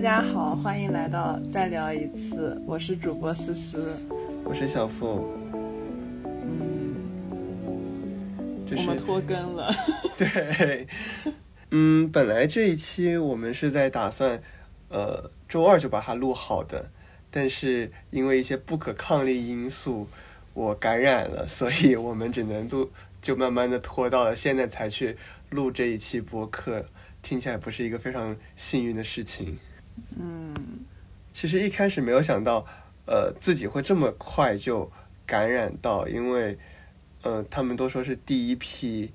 家好，欢迎来到再聊一次，我是主播思思，我是小付。嗯，就是我们拖更了，对，嗯，本来这一期我们是在打算，呃，周二就把它录好的，但是因为一些不可抗力因素，我感染了，所以我们只能录，就慢慢的拖到了现在才去录这一期播客，听起来不是一个非常幸运的事情。嗯，其实一开始没有想到，呃，自己会这么快就感染到，因为，呃，他们都说是第一批，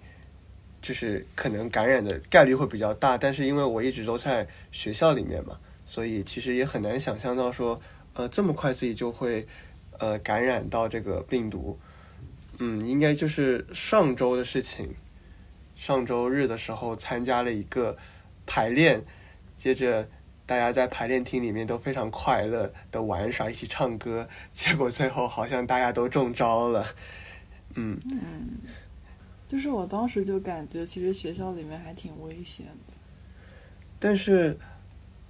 就是可能感染的概率会比较大，但是因为我一直都在学校里面嘛，所以其实也很难想象到说，呃，这么快自己就会，呃，感染到这个病毒。嗯，应该就是上周的事情，上周日的时候参加了一个排练，接着。大家在排练厅里面都非常快乐的玩耍，一起唱歌，结果最后好像大家都中招了。嗯嗯，就是我当时就感觉，其实学校里面还挺危险的。但是，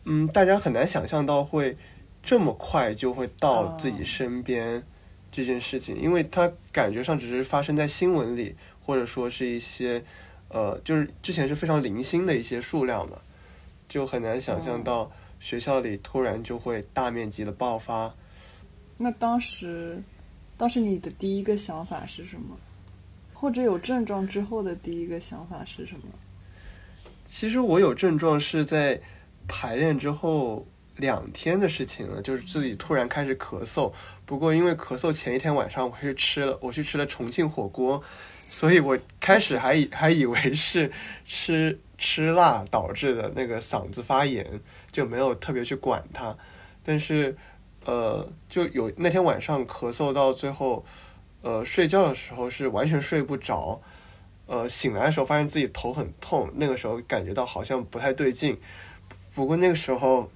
嗯，大家很难想象到会这么快就会到自己身边这件事情，因为它感觉上只是发生在新闻里，或者说是一些呃，就是之前是非常零星的一些数量嘛。就很难想象到学校里突然就会大面积的爆发。那当时，当时你的第一个想法是什么？或者有症状之后的第一个想法是什么？其实我有症状是在排练之后两天的事情了，就是自己突然开始咳嗽。不过因为咳嗽前一天晚上我去吃了，我去吃了重庆火锅，所以我开始还以还以为是吃。吃辣导致的那个嗓子发炎，就没有特别去管它。但是，呃，就有那天晚上咳嗽到最后，呃，睡觉的时候是完全睡不着。呃，醒来的时候发现自己头很痛，那个时候感觉到好像不太对劲。不过那个时候，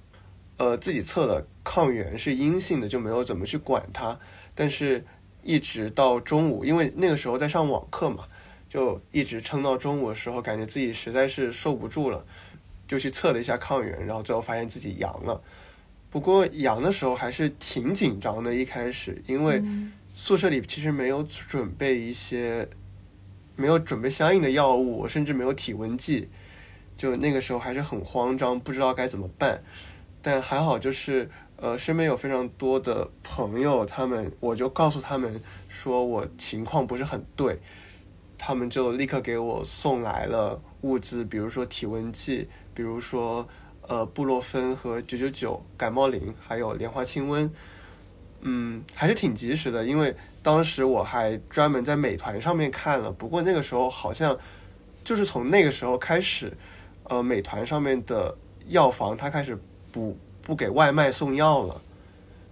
呃，自己测了抗原是阴性的，就没有怎么去管它。但是，一直到中午，因为那个时候在上网课嘛。就一直撑到中午的时候，感觉自己实在是受不住了，就去测了一下抗原，然后最后发现自己阳了。不过阳的时候还是挺紧张的，一开始，因为宿舍里其实没有准备一些，没有准备相应的药物，甚至没有体温计，就那个时候还是很慌张，不知道该怎么办。但还好，就是呃，身边有非常多的朋友，他们我就告诉他们说我情况不是很对。他们就立刻给我送来了物资，比如说体温计，比如说呃布洛芬和九九九感冒灵，还有莲花清瘟，嗯，还是挺及时的。因为当时我还专门在美团上面看了，不过那个时候好像就是从那个时候开始，呃，美团上面的药房它开始不不给外卖送药了，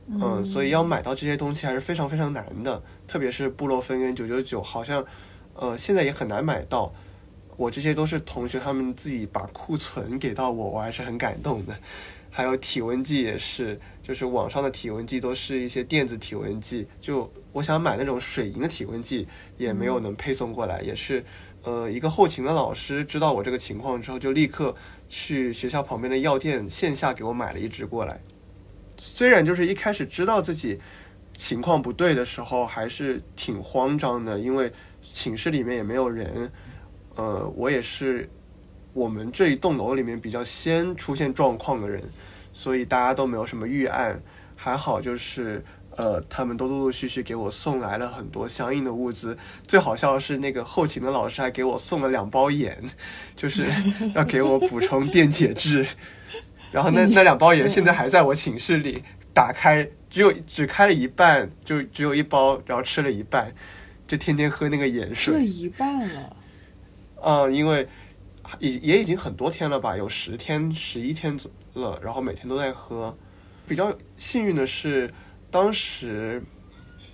嗯，所以要买到这些东西还是非常非常难的，特别是布洛芬跟九九九，好像。呃，现在也很难买到。我这些都是同学他们自己把库存给到我，我还是很感动的。还有体温计也是，就是网上的体温计都是一些电子体温计，就我想买那种水银的体温计也没有能配送过来。也是，呃，一个后勤的老师知道我这个情况之后，就立刻去学校旁边的药店线下给我买了一支过来。虽然就是一开始知道自己情况不对的时候，还是挺慌张的，因为。寝室里面也没有人，呃，我也是我们这一栋楼里面比较先出现状况的人，所以大家都没有什么预案，还好就是呃，他们都陆陆续续给我送来了很多相应的物资。最好笑的是，那个后勤的老师还给我送了两包盐，就是 要给我补充电解质。然后那那两包盐现在还在我寝室里，打开只有只开了一半，就只有一包，然后吃了一半。就天天喝那个盐水，这一半了。嗯，因为也也已经很多天了吧，有十天、十一天了，然后每天都在喝。比较幸运的是，当时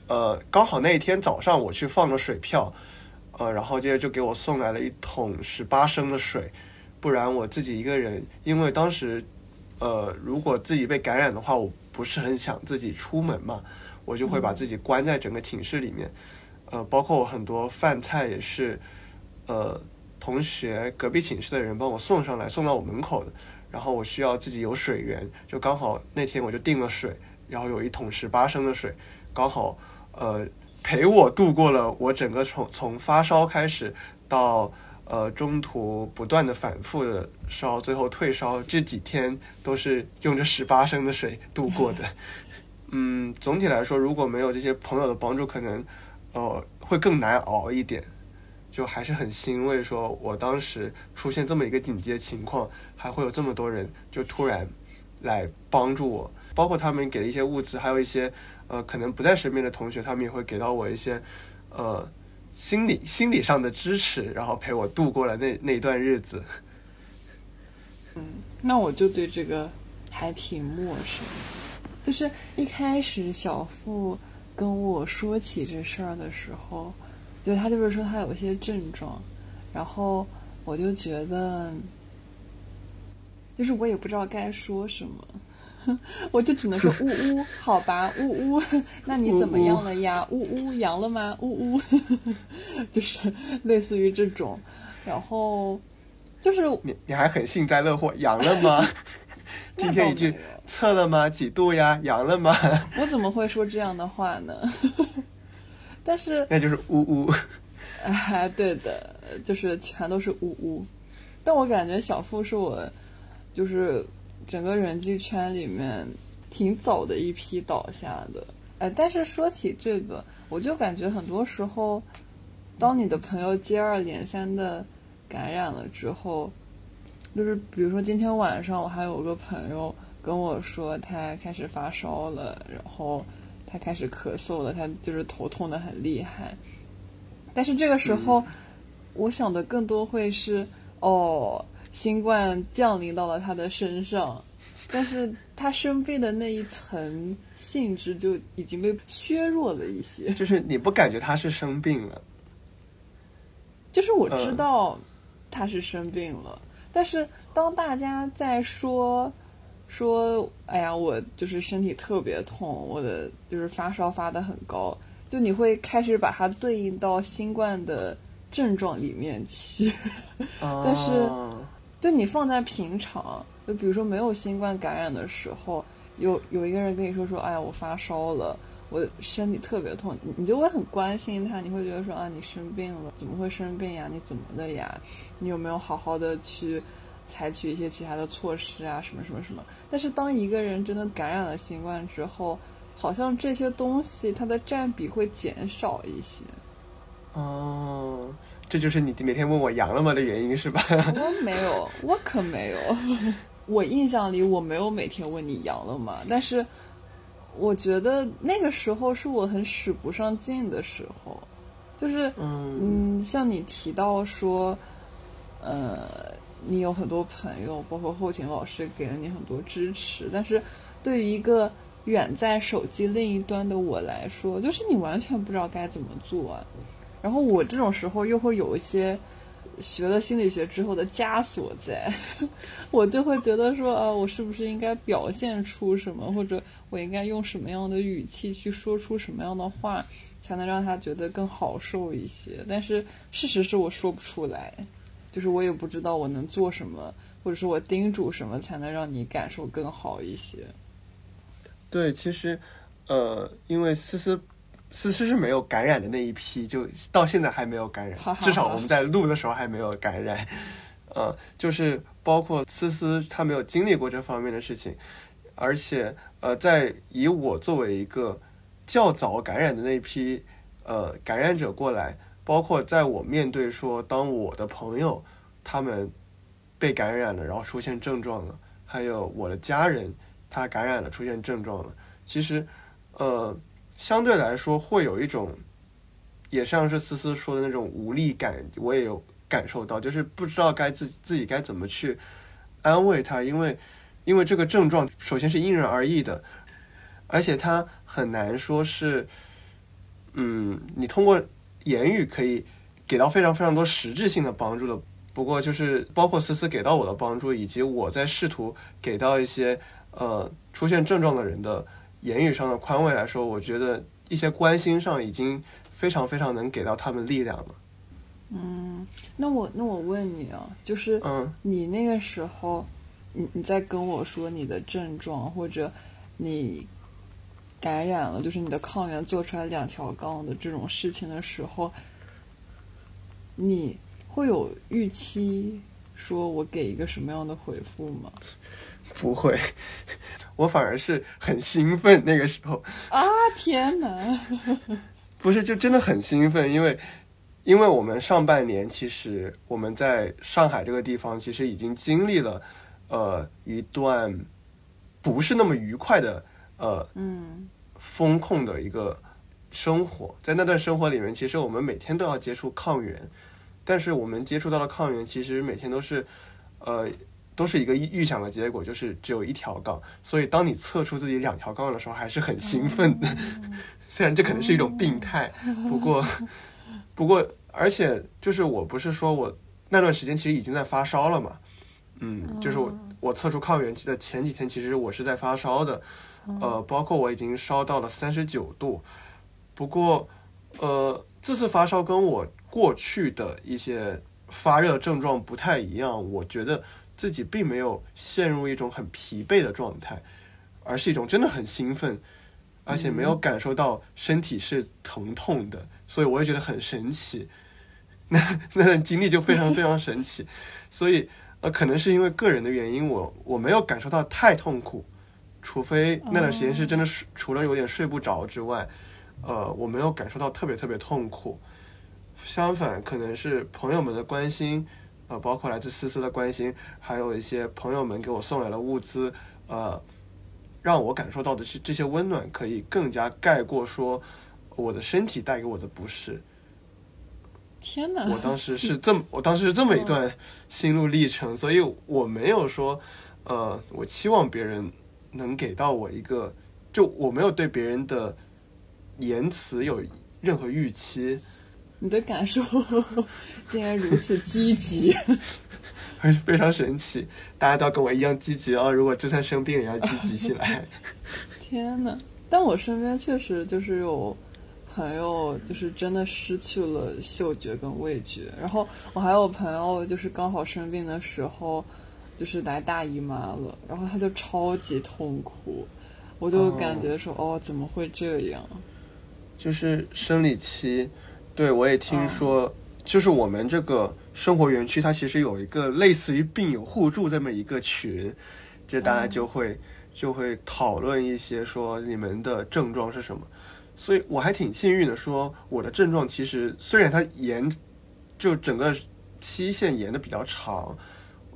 呃刚好那一天早上我去放了水票，呃，然后接着就给我送来了一桶十八升的水，不然我自己一个人，因为当时呃如果自己被感染的话，我不是很想自己出门嘛，我就会把自己关在整个寝室里面。呃，包括我很多饭菜也是，呃，同学隔壁寝室的人帮我送上来，送到我门口的。然后我需要自己有水源，就刚好那天我就订了水，然后有一桶十八升的水，刚好呃陪我度过了我整个从从发烧开始到呃中途不断的反复的烧，最后退烧这几天都是用这十八升的水度过的。嗯，总体来说，如果没有这些朋友的帮助，可能呃会更难熬一点。就还是很欣慰，说我当时出现这么一个紧急的情况，还会有这么多人就突然来帮助我，包括他们给的一些物资，还有一些呃可能不在身边的同学，他们也会给到我一些呃心理心理上的支持，然后陪我度过了那那段日子。嗯，那我就对这个还挺陌生，就是一开始小付跟我说起这事儿的时候。对他就是说他有一些症状，然后我就觉得，就是我也不知道该说什么，我就只能说呜呜，好吧，呜呜，那你怎么样了呀？呜呜，阳了吗？呜呜，就是类似于这种，然后就是你你还很幸灾乐祸，阳了吗？今天一句测了吗？几度呀？阳了吗？我怎么会说这样的话呢？但是 那就是呜呜，哎，对的，就是全都是呜呜。但我感觉小付是我，就是整个人际圈里面挺早的一批倒下的。哎，但是说起这个，我就感觉很多时候，当你的朋友接二连三的感染了之后，就是比如说今天晚上我还有个朋友跟我说他开始发烧了，然后。他开始咳嗽了，他就是头痛的很厉害。但是这个时候，我想的更多会是哦，新冠降临到了他的身上，但是他生病的那一层性质就已经被削弱了一些。就是你不感觉他是生病了？就是我知道他是生病了，但是当大家在说。说，哎呀，我就是身体特别痛，我的就是发烧发的很高，就你会开始把它对应到新冠的症状里面去，但是，就你放在平常，就比如说没有新冠感染的时候，有有一个人跟你说说，哎呀，我发烧了，我身体特别痛，你就会很关心他，你会觉得说啊，你生病了，怎么会生病呀？你怎么的呀？你有没有好好的去？采取一些其他的措施啊，什么什么什么。但是当一个人真的感染了新冠之后，好像这些东西它的占比会减少一些。哦，这就是你每天问我阳了吗的原因是吧？我没有，我可没有。我印象里我没有每天问你阳了吗？但是我觉得那个时候是我很使不上劲的时候，就是嗯，像你提到说，呃。你有很多朋友，包括后勤老师给了你很多支持，但是对于一个远在手机另一端的我来说，就是你完全不知道该怎么做。然后我这种时候又会有一些学了心理学之后的枷锁在，我就会觉得说啊，我是不是应该表现出什么，或者我应该用什么样的语气去说出什么样的话，才能让他觉得更好受一些？但是事实是我说不出来。就是我也不知道我能做什么，或者说我叮嘱什么才能让你感受更好一些。对，其实，呃，因为思思，思思是没有感染的那一批，就到现在还没有感染，至少我们在录的时候还没有感染。呃，就是包括思思，她没有经历过这方面的事情，而且，呃，在以我作为一个较早感染的那一批，呃，感染者过来。包括在我面对说，当我的朋友他们被感染了，然后出现症状了，还有我的家人他感染了出现症状了，其实，呃，相对来说会有一种，也像是思思说的那种无力感，我也有感受到，就是不知道该自己自己该怎么去安慰他，因为因为这个症状首先是因人而异的，而且他很难说是，嗯，你通过。言语可以给到非常非常多实质性的帮助的，不过就是包括思思给到我的帮助，以及我在试图给到一些呃出现症状的人的言语上的宽慰来说，我觉得一些关心上已经非常非常能给到他们力量了。嗯，那我那我问你啊，就是嗯，你那个时候你你在跟我说你的症状或者你感染了，就是你的抗原做出来两条杠的这种事情的时候，你会有预期说我给一个什么样的回复吗？不会，我反而是很兴奋那个时候。啊天哪！不是，就真的很兴奋，因为因为我们上半年其实我们在上海这个地方其实已经经历了呃一段不是那么愉快的呃嗯风控的一个生活，在那段生活里面，其实我们每天都要接触抗原，但是我们接触到的抗原其实每天都是呃都是一个预预想的结果，就是只有一条杠，所以当你测出自己两条杠的时候，还是很兴奋的。虽然这可能是一种病态，不过不过，而且就是我不是说我那段时间其实已经在发烧了嘛，嗯，就是我我测出抗原期的前几天，其实我是在发烧的，呃，包括我已经烧到了三十九度，不过呃，这次发烧跟我过去的一些发热症状不太一样，我觉得自己并没有陷入一种很疲惫的状态，而是一种真的很兴奋。而且没有感受到身体是疼痛的，所以我也觉得很神奇。那那段经历就非常非常神奇，所以呃，可能是因为个人的原因，我我没有感受到太痛苦，除非那段时间是真的睡，除了有点睡不着之外，呃，我没有感受到特别特别痛苦。相反，可能是朋友们的关心，呃，包括来自思思的关心，还有一些朋友们给我送来的物资，呃。让我感受到的是这些温暖，可以更加盖过说我的身体带给我的不适。天哪！我当时是 这么，我当时是这么一段心路历程，所以我没有说，呃，我期望别人能给到我一个，就我没有对别人的言辞有任何预期。你的感受竟然如此积极。还是非常神奇，大家都要跟我一样积极哦。如果就算生病也要积极起来。天呐，但我身边确实就是有朋友，就是真的失去了嗅觉跟味觉。然后我还有朋友，就是刚好生病的时候，就是来大姨妈了，然后他就超级痛苦。我就感觉说，哦，怎么会这样？就是生理期，对我也听说，就是我们这个。生活园区它其实有一个类似于病友互助这么一个群，就大家就会就会讨论一些说你们的症状是什么，所以我还挺幸运的，说我的症状其实虽然它延就整个期限延的比较长，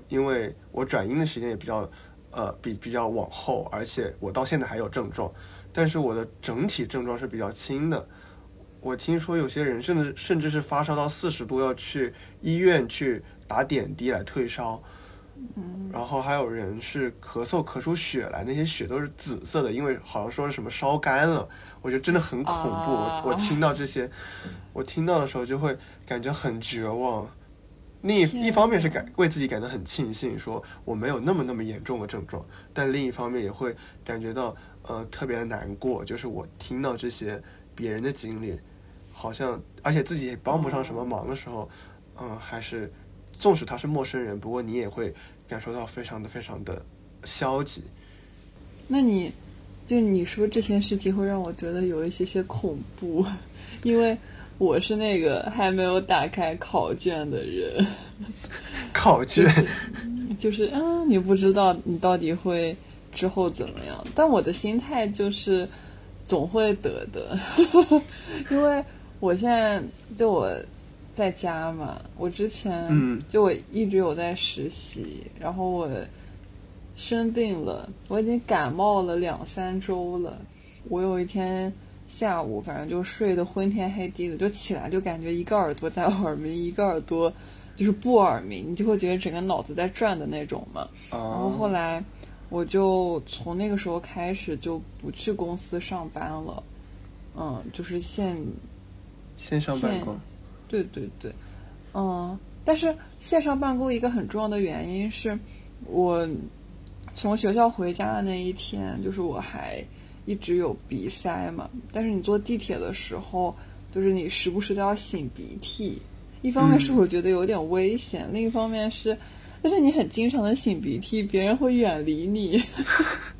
因为我转阴的时间也比较呃比比较往后，而且我到现在还有症状，但是我的整体症状是比较轻的。我听说有些人甚至甚至是发烧到四十度要去医院去打点滴来退烧，嗯，然后还有人是咳嗽咳出血来，那些血都是紫色的，因为好像说是什么烧干了，我觉得真的很恐怖。我我听到这些，我听到的时候就会感觉很绝望。另一一方面是感为自己感到很庆幸，说我没有那么那么严重的症状，但另一方面也会感觉到呃特别的难过，就是我听到这些别人的经历。好像，而且自己也帮不上什么忙的时候，嗯，还是，纵使他是陌生人，不过你也会感受到非常的非常的消极。那你，就你说这件事情会让我觉得有一些些恐怖，因为我是那个还没有打开考卷的人。考卷，就是嗯，你不知道你到底会之后怎么样，但我的心态就是总会得的，因为。我现在就我在家嘛，我之前就我一直有在实习，然后我生病了，我已经感冒了两三周了。我有一天下午，反正就睡得昏天黑地的，就起来就感觉一个耳朵在耳鸣，一个耳朵就是不耳鸣，你就会觉得整个脑子在转的那种嘛。然后后来我就从那个时候开始就不去公司上班了，嗯，就是现。线上办公，对对对，嗯，但是线上办公一个很重要的原因是，我从学校回家的那一天，就是我还一直有鼻塞嘛。但是你坐地铁的时候，就是你时不时都要擤鼻涕。一方面是我觉得有点危险，另一方面是，但是你很经常的擤鼻涕，别人会远离你，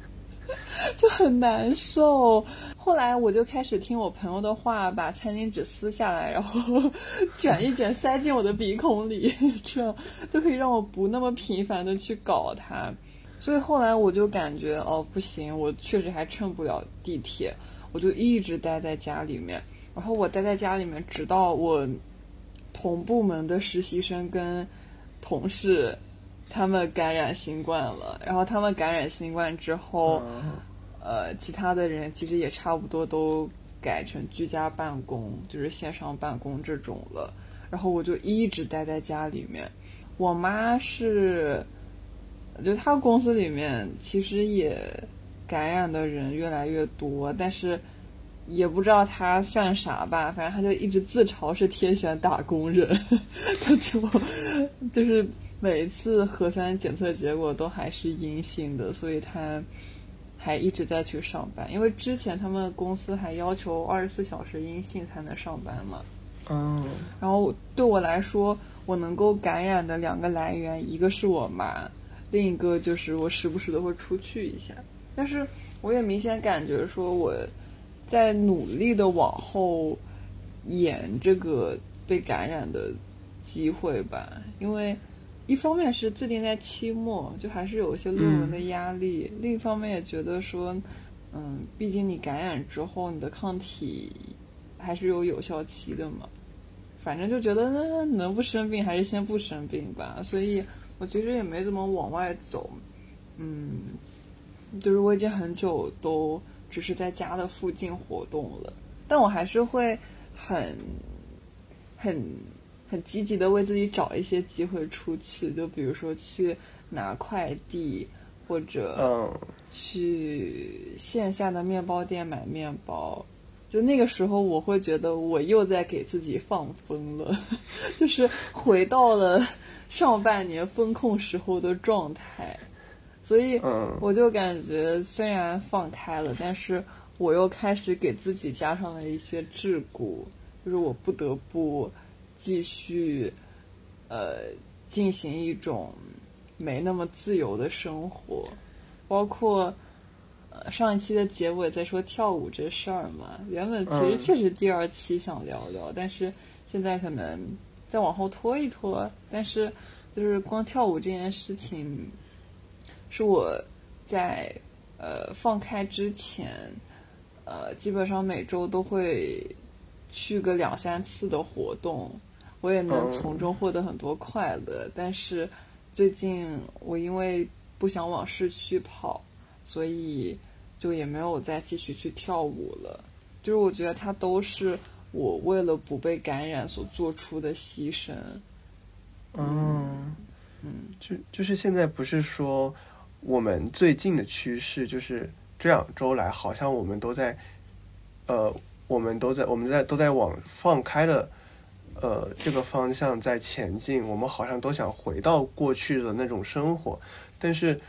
就很难受。后来我就开始听我朋友的话，把餐巾纸撕下来，然后 卷一卷塞进我的鼻孔里，这样就可以让我不那么频繁的去搞它。所以后来我就感觉哦不行，我确实还乘不了地铁，我就一直待在家里面。然后我待在家里面，直到我同部门的实习生跟同事他们感染新冠了。然后他们感染新冠之后，呃，其他的人其实也差不多都改成居家办公，就是线上办公这种了。然后我就一直待在家里面。我妈是。就她公司里面其实也感染的人越来越多，但是也不知道她算啥吧，反正她就一直自嘲是天选打工人，她 就就是每次核酸检测结果都还是阴性的，所以她还一直在去上班，因为之前他们公司还要求二十四小时阴性才能上班嘛。嗯。然后对我来说，我能够感染的两个来源，一个是我妈。另一个就是我时不时的会出去一下，但是我也明显感觉说我在努力的往后延这个被感染的机会吧，因为一方面是最近在期末，就还是有一些论文的压力；另一方面也觉得说，嗯，毕竟你感染之后，你的抗体还是有有效期的嘛。反正就觉得那能不生病还是先不生病吧，所以。我其实也没怎么往外走，嗯，就是我已经很久都只是在家的附近活动了，但我还是会很、很、很积极的为自己找一些机会出去，就比如说去拿快递，或者去线下的面包店买面包。就那个时候，我会觉得我又在给自己放风了，就是回到了。上半年风控时候的状态，所以我就感觉虽然放开了，但是我又开始给自己加上了一些桎梏，就是我不得不继续呃进行一种没那么自由的生活，包括呃上一期的结尾在说跳舞这事儿嘛，原本其实确实第二期想聊聊，但是现在可能。再往后拖一拖，但是就是光跳舞这件事情，是我在呃放开之前，呃基本上每周都会去个两三次的活动，我也能从中获得很多快乐。但是最近我因为不想往市区跑，所以就也没有再继续去跳舞了。就是我觉得它都是。我为了不被感染所做出的牺牲，嗯嗯，就就是现在不是说我们最近的趋势，就是这两周来，好像我们都在，呃，我们都在我们在都在往放开的呃这个方向在前进，我们好像都想回到过去的那种生活，但是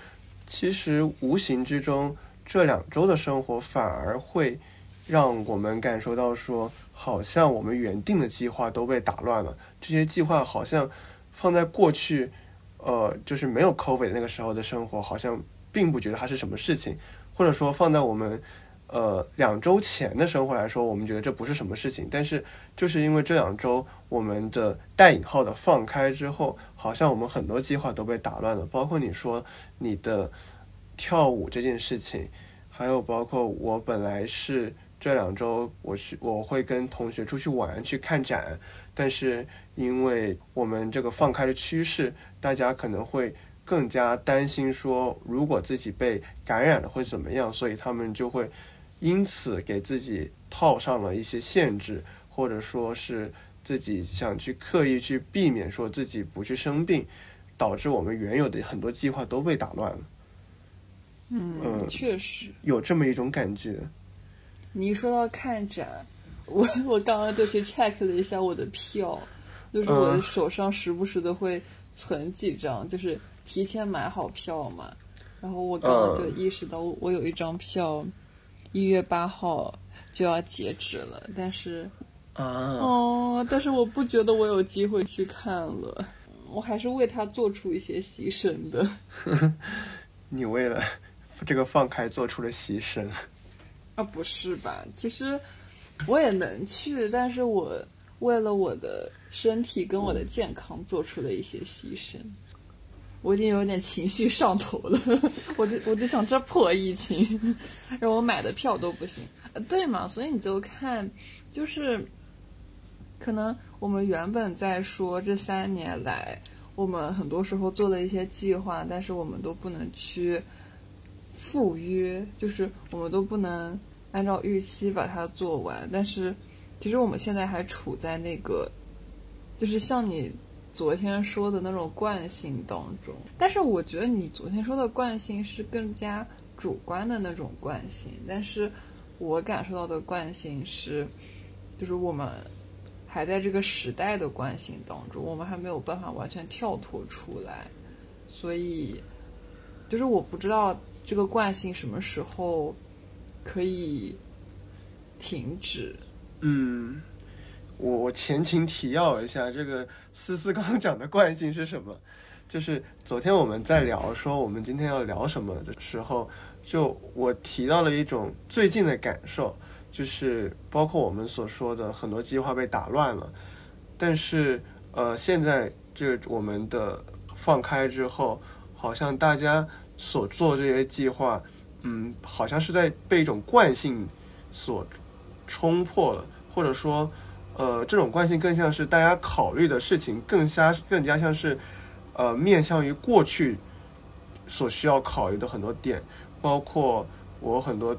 其实无形之中，这两周的生活反而会让我们感受到说。好像我们原定的计划都被打乱了。这些计划好像放在过去，呃，就是没有 COVID 那个时候的生活，好像并不觉得它是什么事情。或者说放在我们呃两周前的生活来说，我们觉得这不是什么事情。但是就是因为这两周我们的带引号的放开之后，好像我们很多计划都被打乱了。包括你说你的跳舞这件事情，还有包括我本来是。这两周我去我会跟同学出去玩去看展，但是因为我们这个放开的趋势，大家可能会更加担心说，如果自己被感染了会怎么样，所以他们就会因此给自己套上了一些限制，或者说是自己想去刻意去避免说自己不去生病，导致我们原有的很多计划都被打乱了。嗯，确实有这么一种感觉。你一说到看展，我 我刚刚就去 check 了一下我的票，就是我的手上时不时的会存几张，就是提前买好票嘛。然后我刚刚就意识到，我有一张票，一月八号就要截止了，但是啊，哦，但是我不觉得我有机会去看了。我还是为他做出一些牺牲的。你为了这个放开做出了牺牲啊？不是吧？其实我也能去，但是我为了我的身体跟我的健康做出了一些牺牲。我已经有点情绪上头了，我就我就想这破疫情，让我买的票都不行。对嘛？所以你就看，就是可能我们原本在说这三年来，我们很多时候做了一些计划，但是我们都不能去赴约，就是我们都不能按照预期把它做完。但是其实我们现在还处在那个，就是像你。昨天说的那种惯性当中，但是我觉得你昨天说的惯性是更加主观的那种惯性，但是我感受到的惯性是，就是我们还在这个时代的惯性当中，我们还没有办法完全跳脱出来，所以就是我不知道这个惯性什么时候可以停止。嗯。我我前情提要一下，这个思思刚刚讲的惯性是什么？就是昨天我们在聊说我们今天要聊什么的时候，就我提到了一种最近的感受，就是包括我们所说的很多计划被打乱了，但是呃，现在这我们的放开之后，好像大家所做这些计划，嗯，好像是在被一种惯性所冲破了，或者说。呃，这种惯性更像是大家考虑的事情，更加更加像是，呃，面向于过去所需要考虑的很多点，包括我很多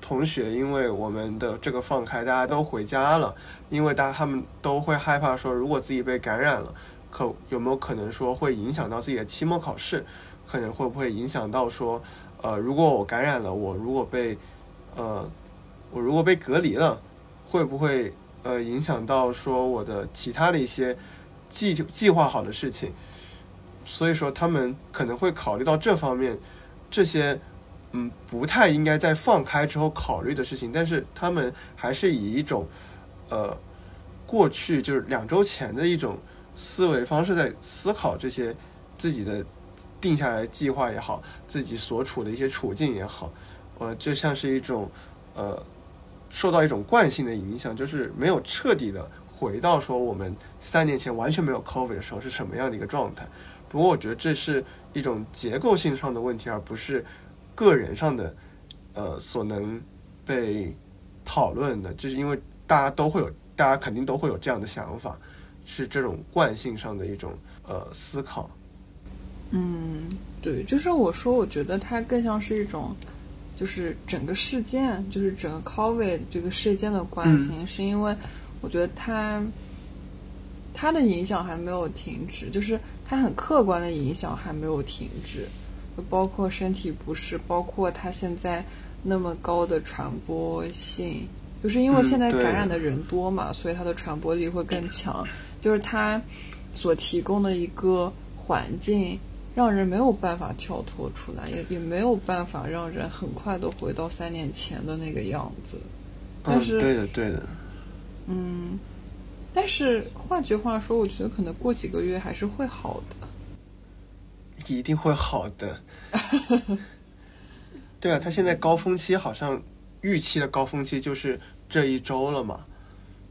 同学，因为我们的这个放开，大家都回家了，因为大家他们都会害怕说，如果自己被感染了，可有没有可能说会影响到自己的期末考试？可能会不会影响到说，呃，如果我感染了，我如果被，呃，我如果被隔离了，会不会？呃，影响到说我的其他的一些计计划好的事情，所以说他们可能会考虑到这方面，这些嗯不太应该在放开之后考虑的事情，但是他们还是以一种呃过去就是两周前的一种思维方式在思考这些自己的定下来计划也好，自己所处的一些处境也好，呃，就像是一种呃。受到一种惯性的影响，就是没有彻底的回到说我们三年前完全没有 COVID 的时候是什么样的一个状态。不过我觉得这是一种结构性上的问题，而不是个人上的呃所能被讨论的。就是因为大家都会有，大家肯定都会有这样的想法，是这种惯性上的一种呃思考。嗯，对，就是我说，我觉得它更像是一种。就是整个事件，就是整个 COVID 这个事件的关心，是因为我觉得它它的影响还没有停止，就是它很客观的影响还没有停止，就包括身体不适，包括它现在那么高的传播性，就是因为现在感染的人多嘛，所以它的传播力会更强，就是它所提供的一个环境。让人没有办法跳脱出来，也也没有办法让人很快的回到三年前的那个样子。但是，对的，对的。嗯，但是换句话说，我觉得可能过几个月还是会好的。一定会好的。对啊，他现在高峰期好像预期的高峰期就是这一周了嘛，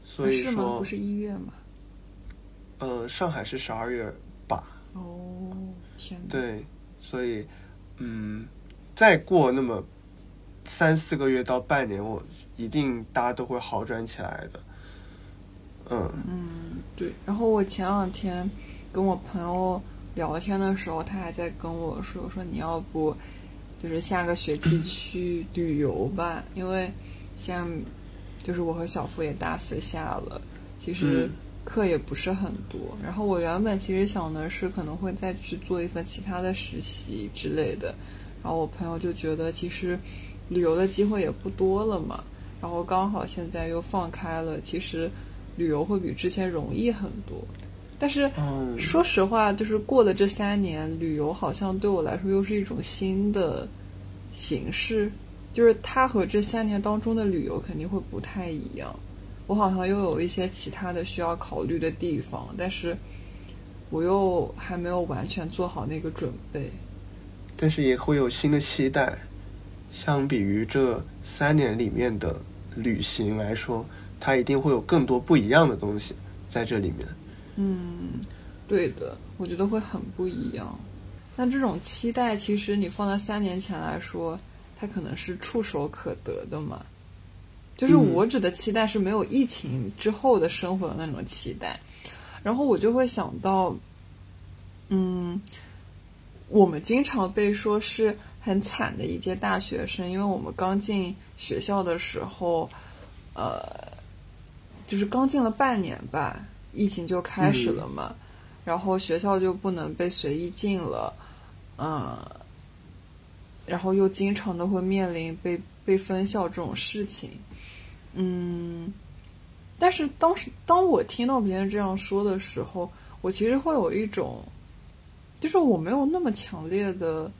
所以说不是一月吗？嗯，上海是十二月吧。哦。对，所以，嗯，再过那么三四个月到半年，我一定大家都会好转起来的。嗯嗯，对。然后我前两天跟我朋友聊天的时候，他还在跟我说：“说你要不就是下个学期去旅游吧？因为像就是我和小付也大四下了，其实。”课也不是很多，然后我原本其实想的是可能会再去做一份其他的实习之类的，然后我朋友就觉得其实旅游的机会也不多了嘛，然后刚好现在又放开了，其实旅游会比之前容易很多。但是说实话，就是过了这三年，旅游好像对我来说又是一种新的形式，就是它和这三年当中的旅游肯定会不太一样。我好像又有一些其他的需要考虑的地方，但是我又还没有完全做好那个准备。但是也会有新的期待。相比于这三年里面的旅行来说，它一定会有更多不一样的东西在这里面。嗯，对的，我觉得会很不一样。那这种期待，其实你放在三年前来说，它可能是触手可得的嘛。就是我指的期待是没有疫情之后的生活的那种期待。然后我就会想到，嗯，我们经常被说是。很惨的一届大学生，因为我们刚进学校的时候，呃，就是刚进了半年吧，疫情就开始了嘛，然后学校就不能被随意进了，嗯，然后又经常的会面临被被分校这种事情，嗯，但是当时当我听到别人这样说的时候，我其实会有一种，就是我没有那么强烈的。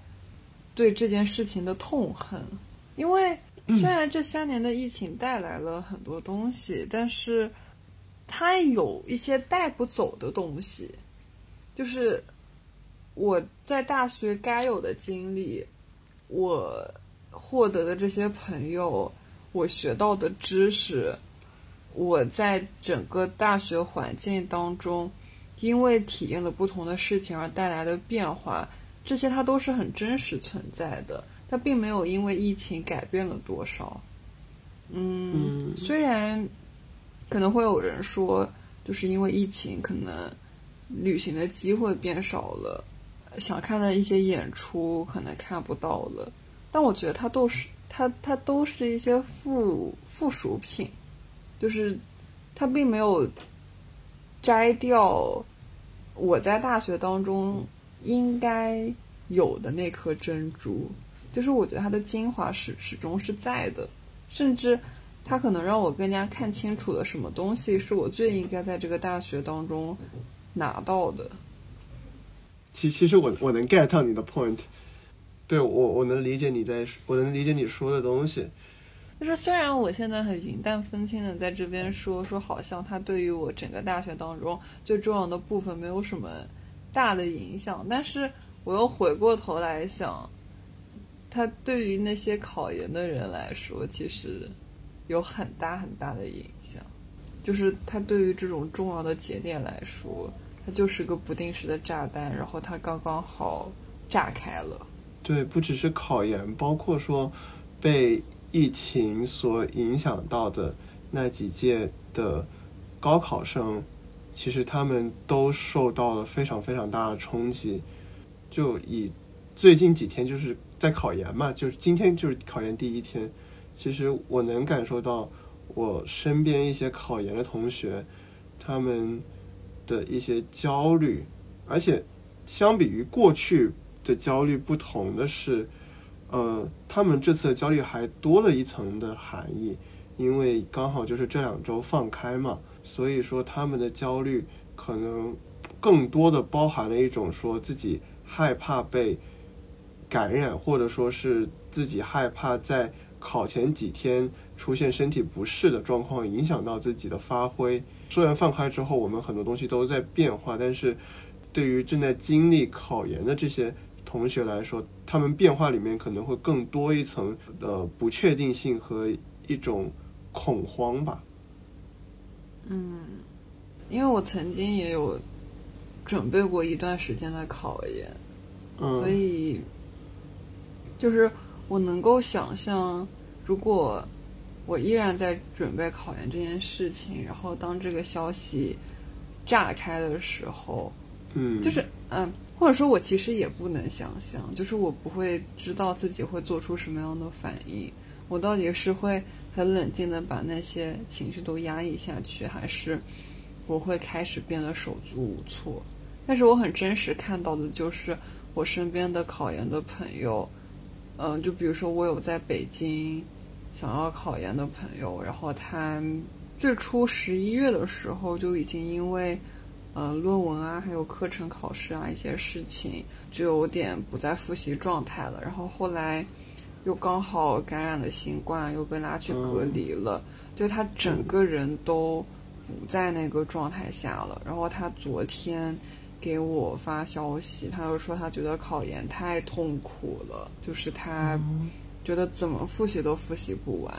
对这件事情的痛恨，因为虽然这三年的疫情带来了很多东西，但是它有一些带不走的东西，就是我在大学该有的经历，我获得的这些朋友，我学到的知识，我在整个大学环境当中，因为体验了不同的事情而带来的变化。这些它都是很真实存在的，它并没有因为疫情改变了多少。嗯，虽然可能会有人说，就是因为疫情，可能旅行的机会变少了，想看的一些演出可能看不到了。但我觉得它都是它它都是一些附附属品，就是它并没有摘掉我在大学当中。应该有的那颗珍珠，就是我觉得它的精华始始终是在的，甚至它可能让我更加看清楚了什么东西是我最应该在这个大学当中拿到的。其其实我我能 get 到你的 point，对我我能理解你在我能理解你说的东西。就是虽然我现在很云淡风轻的在这边说说，好像它对于我整个大学当中最重要的部分没有什么。大的影响，但是我又回过头来想，它对于那些考研的人来说，其实有很大很大的影响。就是它对于这种重要的节点来说，它就是个不定时的炸弹，然后它刚刚好炸开了。对，不只是考研，包括说被疫情所影响到的那几届的高考生。其实他们都受到了非常非常大的冲击。就以最近几天就是在考研嘛，就是今天就是考研第一天。其实我能感受到我身边一些考研的同学，他们的一些焦虑，而且相比于过去的焦虑不同的是，呃，他们这次的焦虑还多了一层的含义，因为刚好就是这两周放开嘛。所以说，他们的焦虑可能更多的包含了一种说自己害怕被感染，或者说是自己害怕在考前几天出现身体不适的状况，影响到自己的发挥。虽然放开之后，我们很多东西都在变化，但是对于正在经历考研的这些同学来说，他们变化里面可能会更多一层的不确定性和一种恐慌吧。嗯，因为我曾经也有准备过一段时间的考研，所以就是我能够想象，如果我依然在准备考研这件事情，然后当这个消息炸开的时候，嗯，就是嗯，或者说我其实也不能想象，就是我不会知道自己会做出什么样的反应，我到底是会。很冷静的把那些情绪都压抑下去，还是我会开始变得手足无措。但是我很真实看到的就是我身边的考研的朋友，嗯，就比如说我有在北京想要考研的朋友，然后他最初十一月的时候就已经因为呃论文啊，还有课程考试啊一些事情，就有点不在复习状态了。然后后来。又刚好感染了新冠，又被拉去隔离了，就他整个人都不在那个状态下了。然后他昨天给我发消息，他就说他觉得考研太痛苦了，就是他觉得怎么复习都复习不完。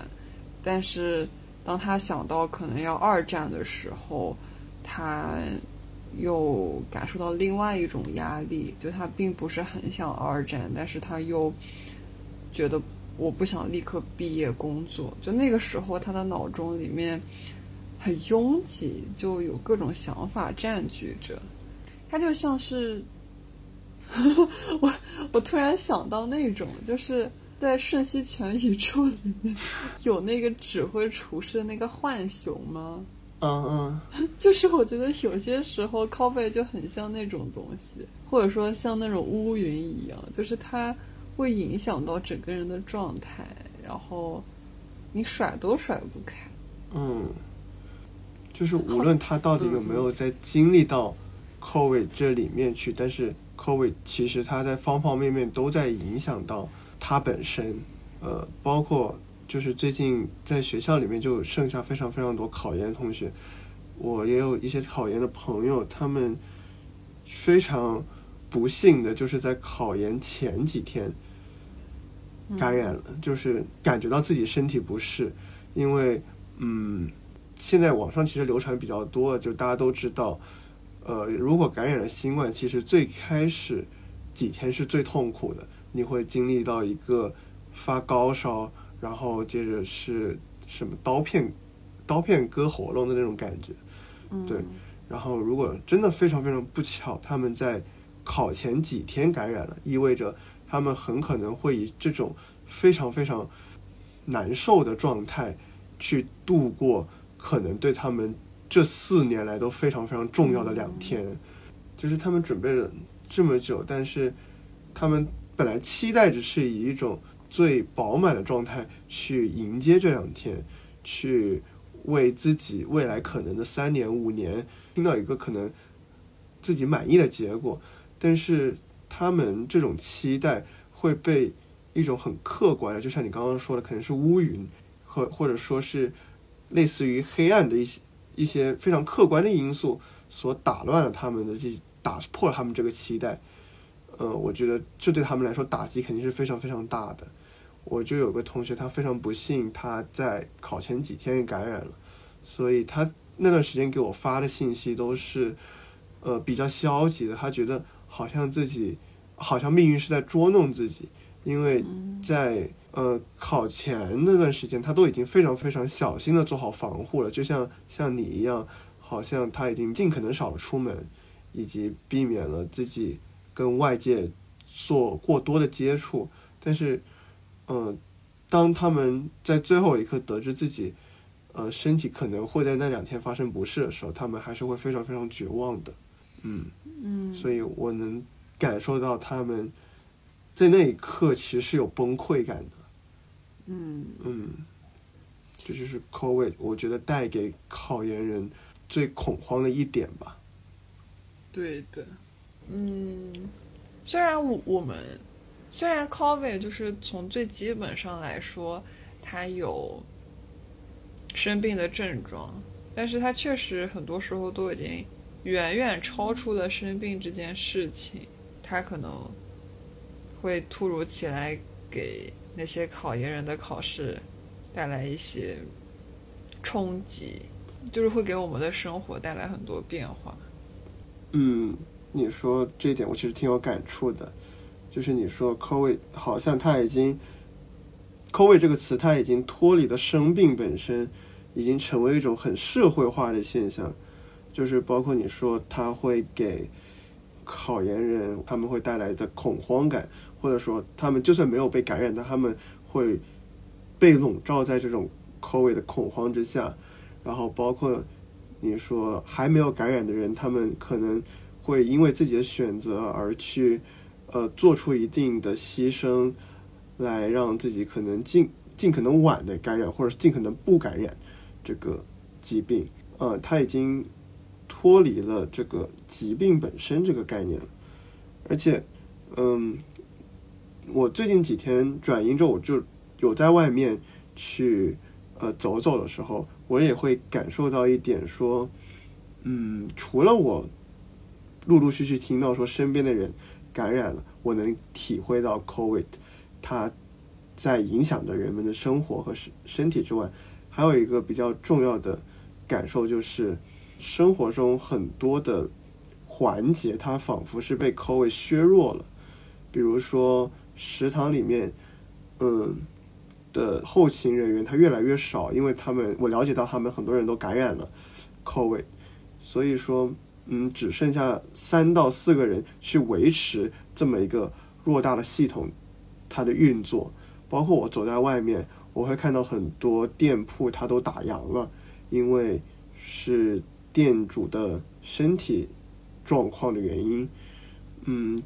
但是当他想到可能要二战的时候，他又感受到另外一种压力，就他并不是很想二战，但是他又觉得我不想立刻毕业工作。就那个时候，他的脑中里面很拥挤，就有各种想法占据着。他就像是 我，我突然想到那种，就是在瞬息全宇宙里面 有那个指挥厨师的那个浣熊吗？嗯嗯，就是我觉得有些时候 copy 就很像那种东西，或者说像那种乌云一样，就是它会影响到整个人的状态，然后你甩都甩不开。嗯，就是无论他到底有没有在经历到 COVID 这里面去，但是 COVID 其实他在方方面面都在影响到他本身，呃，包括。就是最近在学校里面就剩下非常非常多考研的同学，我也有一些考研的朋友，他们非常不幸的就是在考研前几天感染了，就是感觉到自己身体不适，因为嗯，现在网上其实流传比较多，就大家都知道，呃，如果感染了新冠，其实最开始几天是最痛苦的，你会经历到一个发高烧。然后接着是什么刀片，刀片割喉咙的那种感觉，对。然后如果真的非常非常不巧，他们在考前几天感染了，意味着他们很可能会以这种非常非常难受的状态去度过可能对他们这四年来都非常非常重要的两天。就是他们准备了这么久，但是他们本来期待着是以一种。最饱满的状态去迎接这两天，去为自己未来可能的三年五年听到一个可能自己满意的结果，但是他们这种期待会被一种很客观的，就像你刚刚说的，可能是乌云或或者说是类似于黑暗的一些一些非常客观的因素所打乱了他们的这打破了他们这个期待。呃，我觉得这对他们来说打击肯定是非常非常大的。我就有个同学，他非常不幸，他在考前几天感染了，所以他那段时间给我发的信息都是，呃，比较消极的。他觉得好像自己，好像命运是在捉弄自己，因为在呃考前那段时间，他都已经非常非常小心的做好防护了，就像像你一样，好像他已经尽可能少了出门，以及避免了自己跟外界做过多的接触，但是。嗯，当他们在最后一刻得知自己，呃，身体可能会在那两天发生不适的时候，他们还是会非常非常绝望的。嗯嗯，所以我能感受到他们在那一刻其实是有崩溃感的。嗯嗯，这就是 COVID，我觉得带给考研人最恐慌的一点吧。对的，嗯，虽然我我们。虽然 COVID 就是从最基本上来说，它有生病的症状，但是它确实很多时候都已经远远超出了生病这件事情，它可能会突如其来给那些考研人的考试带来一些冲击，就是会给我们的生活带来很多变化。嗯，你说这一点我其实挺有感触的。就是你说 “COVID” 好像它已经 “COVID” 这个词，它已经脱离了生病本身，已经成为一种很社会化的现象。就是包括你说它会给考研人他们会带来的恐慌感，或者说他们就算没有被感染，但他们会被笼罩在这种 “COVID” 的恐慌之下。然后包括你说还没有感染的人，他们可能会因为自己的选择而去。呃，做出一定的牺牲，来让自己可能尽尽可能晚的感染，或者尽可能不感染这个疾病。呃，他已经脱离了这个疾病本身这个概念了。而且，嗯，我最近几天转阴之后，我就有在外面去呃走走的时候，我也会感受到一点说，嗯，除了我。陆陆续续听到说身边的人感染了，我能体会到 COVID 它在影响着人们的生活和身身体之外，还有一个比较重要的感受就是生活中很多的环节，它仿佛是被 COVID 削弱了，比如说食堂里面，嗯。的后勤人员他越来越少，因为他们我了解到他们很多人都感染了 COVID，所以说嗯只剩下三到四个人去维持这么一个偌大的系统它的运作。包括我走在外面，我会看到很多店铺它都打烊了，因为是店主的身体状况的原因。嗯，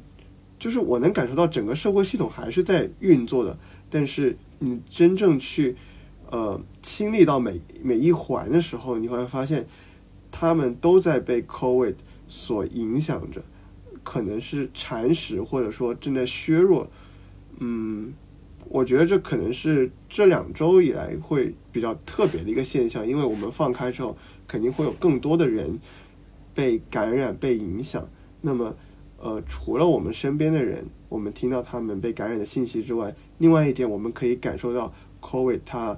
就是我能感受到整个社会系统还是在运作的，但是。你真正去，呃，亲历到每每一环的时候，你会发现，他们都在被 COVID 所影响着，可能是蚕食，或者说正在削弱。嗯，我觉得这可能是这两周以来会比较特别的一个现象，因为我们放开之后，肯定会有更多的人被感染、被影响。那么，呃，除了我们身边的人。我们听到他们被感染的信息之外，另外一点我们可以感受到，COVID 它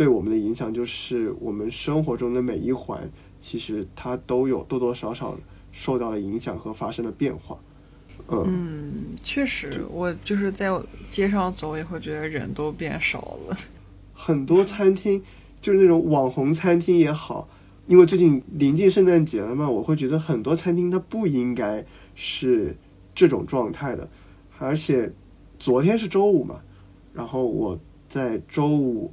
对我们的影响，就是我们生活中的每一环，其实它都有多多少少受到了影响和发生了变化。嗯，确实，我就是在街上走也会觉得人都变少了。很多餐厅就是那种网红餐厅也好，因为最近临近圣诞节了嘛，我会觉得很多餐厅它不应该是。这种状态的，而且昨天是周五嘛，然后我在周五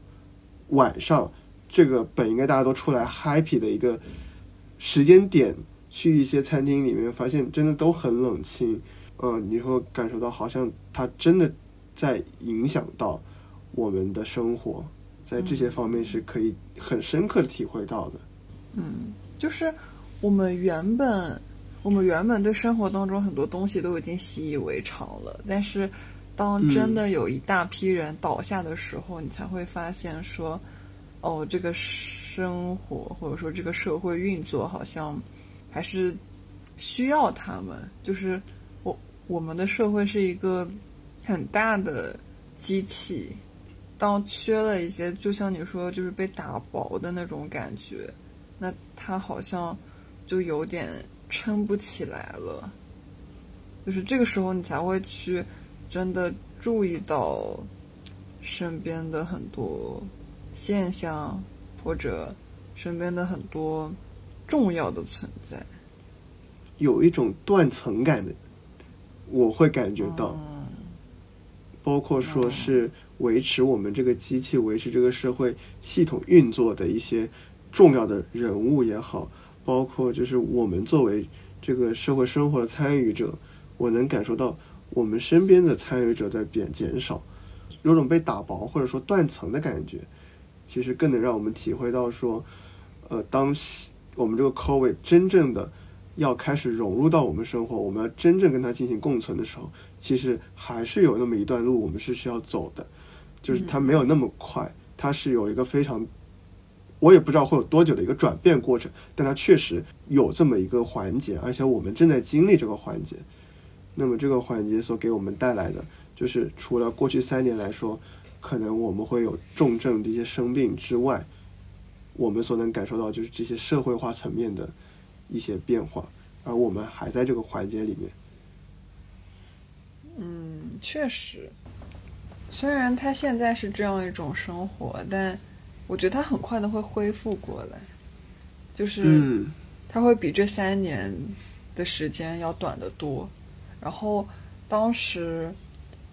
晚上这个本应该大家都出来 happy 的一个时间点，去一些餐厅里面，发现真的都很冷清，嗯，你会感受到好像它真的在影响到我们的生活，在这些方面是可以很深刻的体会到的。嗯，就是我们原本。我们原本对生活当中很多东西都已经习以为常了，但是当真的有一大批人倒下的时候，你才会发现说，哦，这个生活或者说这个社会运作好像还是需要他们。就是我我们的社会是一个很大的机器，当缺了一些，就像你说，就是被打薄的那种感觉，那它好像就有点。撑不起来了，就是这个时候你才会去真的注意到身边的很多现象，或者身边的很多重要的存在，有一种断层感的，我会感觉到，包括说是维持我们这个机器、维持这个社会系统运作的一些重要的人物也好。包括就是我们作为这个社会生活的参与者，我能感受到我们身边的参与者在变减少，有种被打薄或者说断层的感觉。其实更能让我们体会到说，呃，当我们这个 COVID 真正的要开始融入到我们生活，我们要真正跟它进行共存的时候，其实还是有那么一段路我们是需要走的，就是它没有那么快，它是有一个非常。我也不知道会有多久的一个转变过程，但它确实有这么一个环节，而且我们正在经历这个环节。那么这个环节所给我们带来的，就是除了过去三年来说，可能我们会有重症的一些生病之外，我们所能感受到就是这些社会化层面的一些变化，而我们还在这个环节里面。嗯，确实，虽然他现在是这样一种生活，但。我觉得他很快的会恢复过来，就是他会比这三年的时间要短得多。然后当时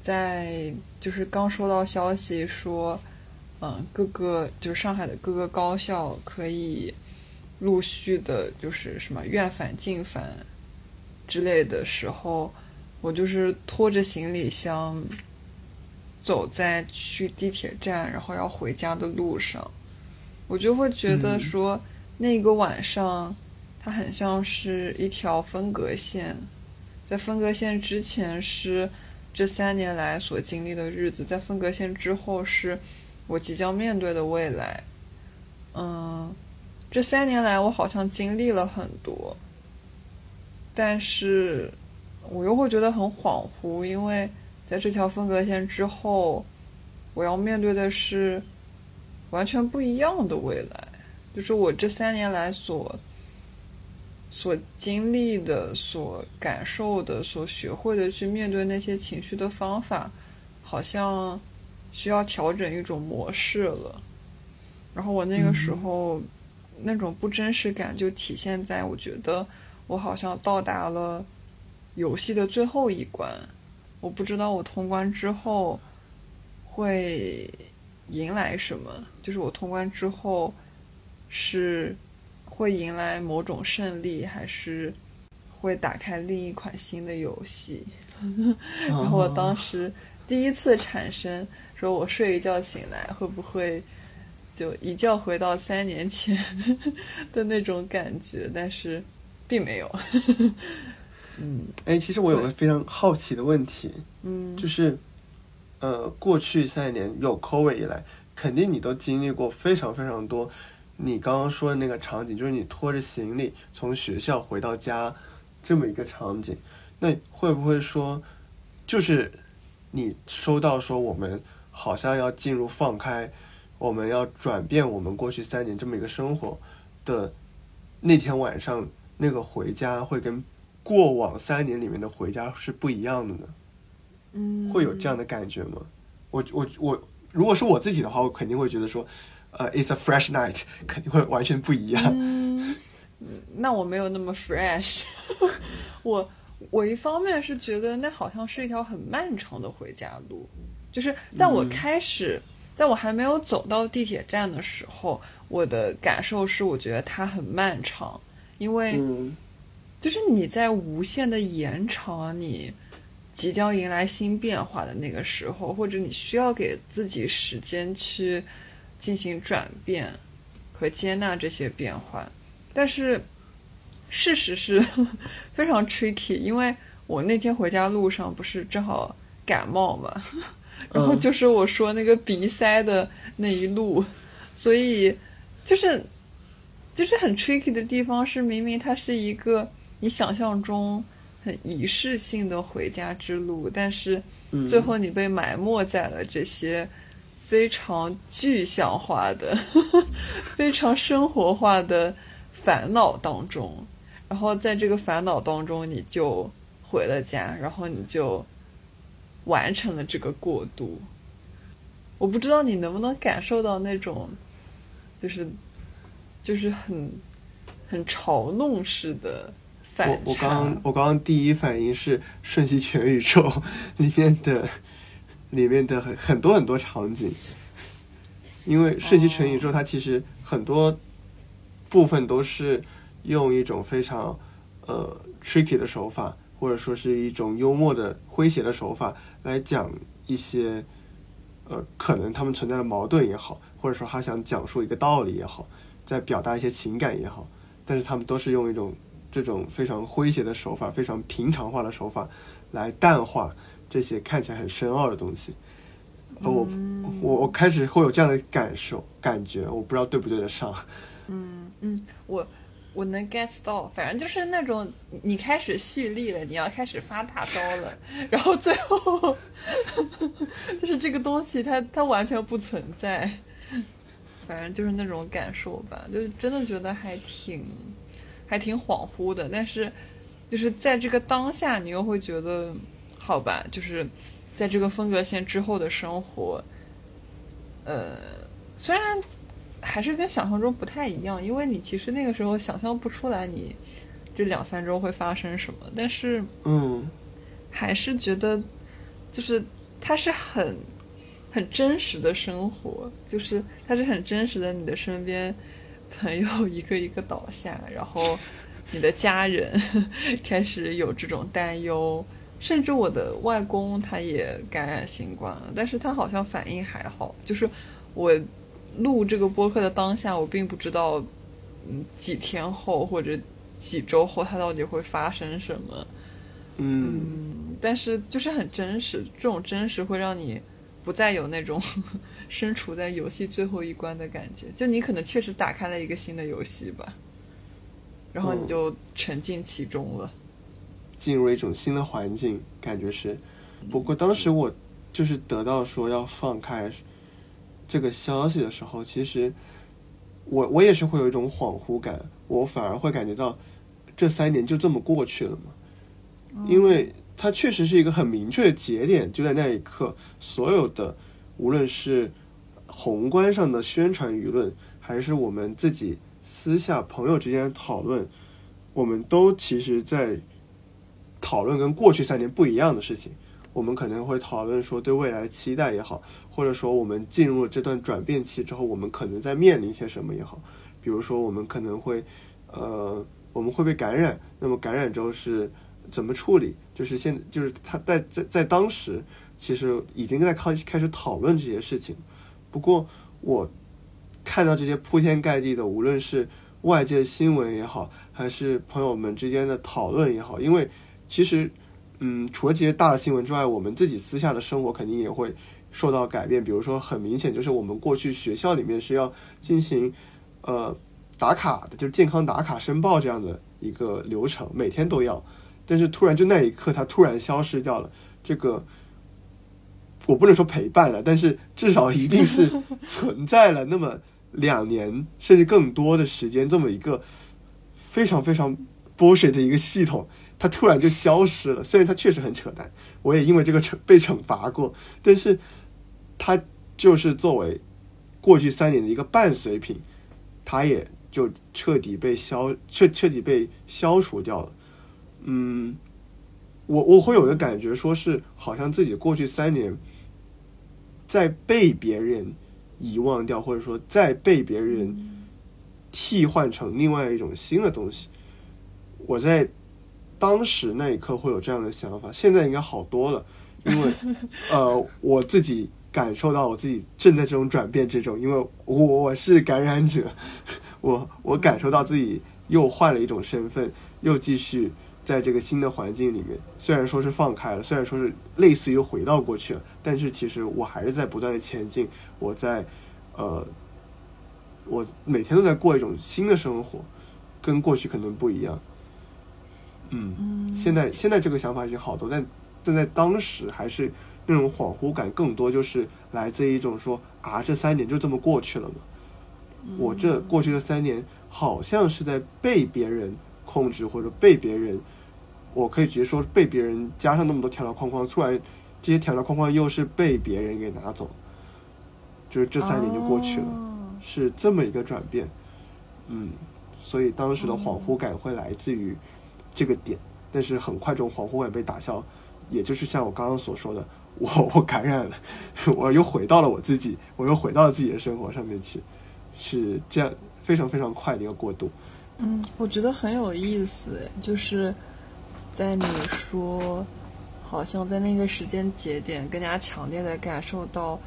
在就是刚收到消息说，嗯，各个就是上海的各个高校可以陆续的，就是什么院返、进返之类的时候，我就是拖着行李箱。走在去地铁站，然后要回家的路上，我就会觉得说，那个晚上，它很像是一条分隔线，在分隔线之前是这三年来所经历的日子，在分隔线之后是我即将面对的未来。嗯，这三年来我好像经历了很多，但是我又会觉得很恍惚，因为在这条分隔线之后，我要面对的是完全不一样的未来，就是我这三年来所所经历的、所感受的、所学会的去面对那些情绪的方法，好像需要调整一种模式了。然后我那个时候。那种不真实感就体现在我觉得我好像到达了游戏的最后一关，我不知道我通关之后会迎来什么，就是我通关之后是会迎来某种胜利，还是会打开另一款新的游戏。然后我当时第一次产生，说我睡一觉醒来会不会？就一觉回到三年前 的那种感觉，但是并没有。嗯，哎，其实我有个非常好奇的问题，嗯，就是呃，过去三年有 COVID 以来，肯定你都经历过非常非常多。你刚刚说的那个场景，就是你拖着行李从学校回到家这么一个场景，那会不会说，就是你收到说我们好像要进入放开？我们要转变我们过去三年这么一个生活的那天晚上，那个回家会跟过往三年里面的回家是不一样的呢？嗯，会有这样的感觉吗？我我我，如果是我自己的话，我肯定会觉得说，呃，it's a fresh night，肯定会完全不一样。嗯，那我没有那么 fresh，我我一方面是觉得那好像是一条很漫长的回家路，就是在我开始。在我还没有走到地铁站的时候，我的感受是，我觉得它很漫长，因为就是你在无限的延长你即将迎来新变化的那个时候，或者你需要给自己时间去进行转变和接纳这些变化。但是事实是 非常 tricky，因为我那天回家路上不是正好感冒嘛。然后就是我说那个鼻塞的那一路，所以就是就是很 tricky 的地方是，明明它是一个你想象中很仪式性的回家之路，但是最后你被埋没在了这些非常具象化的、非常生活化的烦恼当中，然后在这个烦恼当中，你就回了家，然后你就。完成了这个过渡，我不知道你能不能感受到那种，就是就是很很嘲弄式的反差。我我刚我刚刚第一反应是《瞬息全宇宙》里面的里面的很很多很多场景，因为《瞬息全宇宙》它其实很多部分都是用一种非常呃 tricky 的手法。或者说是一种幽默的诙谐的手法来讲一些，呃，可能他们存在的矛盾也好，或者说他想讲述一个道理也好，在表达一些情感也好，但是他们都是用一种这种非常诙谐的手法，非常平常化的手法来淡化这些看起来很深奥的东西。我我我开始会有这样的感受感觉，我不知道对不对得上。嗯嗯，我。我能 get 到，反正就是那种你开始蓄力了，你要开始发大招了，然后最后 就是这个东西它它完全不存在，反正就是那种感受吧，就是真的觉得还挺还挺恍惚的，但是就是在这个当下，你又会觉得好吧，就是在这个分隔线之后的生活，呃，虽然。还是跟想象中不太一样，因为你其实那个时候想象不出来你这两三周会发生什么，但是嗯，还是觉得就是它是很很真实的生活，就是它是很真实的，你的身边朋友 一个一个倒下，然后你的家人 开始有这种担忧，甚至我的外公他也感染新冠了，但是他好像反应还好，就是我。录这个播客的当下，我并不知道，嗯，几天后或者几周后，他到底会发生什么。嗯，但是就是很真实，这种真实会让你不再有那种 身处在游戏最后一关的感觉。就你可能确实打开了一个新的游戏吧，然后你就沉浸其中了。进入一种新的环境，感觉是。不过当时我就是得到说要放开这个消息的时候，其实我我也是会有一种恍惚感，我反而会感觉到这三年就这么过去了嘛，因为它确实是一个很明确的节点，就在那一刻，所有的无论是宏观上的宣传舆论，还是我们自己私下朋友之间的讨论，我们都其实在讨论跟过去三年不一样的事情。我们可能会讨论说对未来期待也好，或者说我们进入了这段转变期之后，我们可能在面临一些什么也好。比如说，我们可能会，呃，我们会被感染，那么感染之后是怎么处理？就是现，就是他在在在当时，其实已经在开开始讨论这些事情。不过，我看到这些铺天盖地的，无论是外界新闻也好，还是朋友们之间的讨论也好，因为其实。嗯，除了这些大的新闻之外，我们自己私下的生活肯定也会受到改变。比如说，很明显就是我们过去学校里面是要进行呃打卡的，就是健康打卡申报这样的一个流程，每天都要。但是突然就那一刻，它突然消失掉了。这个我不能说陪伴了，但是至少一定是 存在了那么两年甚至更多的时间，这么一个非常非常 bullshit 的一个系统。它突然就消失了，虽然它确实很扯淡，我也因为这个惩被惩罚过，但是它就是作为过去三年的一个伴随品，它也就彻底被消彻彻底被消除掉了。嗯，我我会有一个感觉，说是好像自己过去三年在被别人遗忘掉，或者说在被别人替换成另外一种新的东西，我在。当时那一刻会有这样的想法，现在应该好多了，因为 呃，我自己感受到我自己正在这种转变之中，因为我是感染者，我我感受到自己又换了一种身份，又继续在这个新的环境里面。虽然说是放开了，虽然说是类似于回到过去了，但是其实我还是在不断的前进。我在呃，我每天都在过一种新的生活，跟过去可能不一样。嗯，现在现在这个想法已经好多，但但在当时还是那种恍惚感更多，就是来自于一种说啊，这三年就这么过去了嘛？我这过去的三年好像是在被别人控制，或者被别人，我可以直接说被别人加上那么多条条框框，突然这些条条框框又是被别人给拿走，就是这三年就过去了，是这么一个转变。嗯，所以当时的恍惚感会来自于。这个点，但是很快这种恍惚感被打消，也就是像我刚刚所说的，我 我感染了，我又回到了我自己，我又回到了自己的生活上面去，是这样非常非常快的一个过渡。嗯，我觉得很有意思，就是在你说，好像在那个时间节点更加强烈的感受到